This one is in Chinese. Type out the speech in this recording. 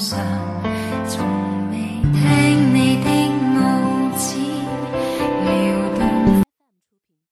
上。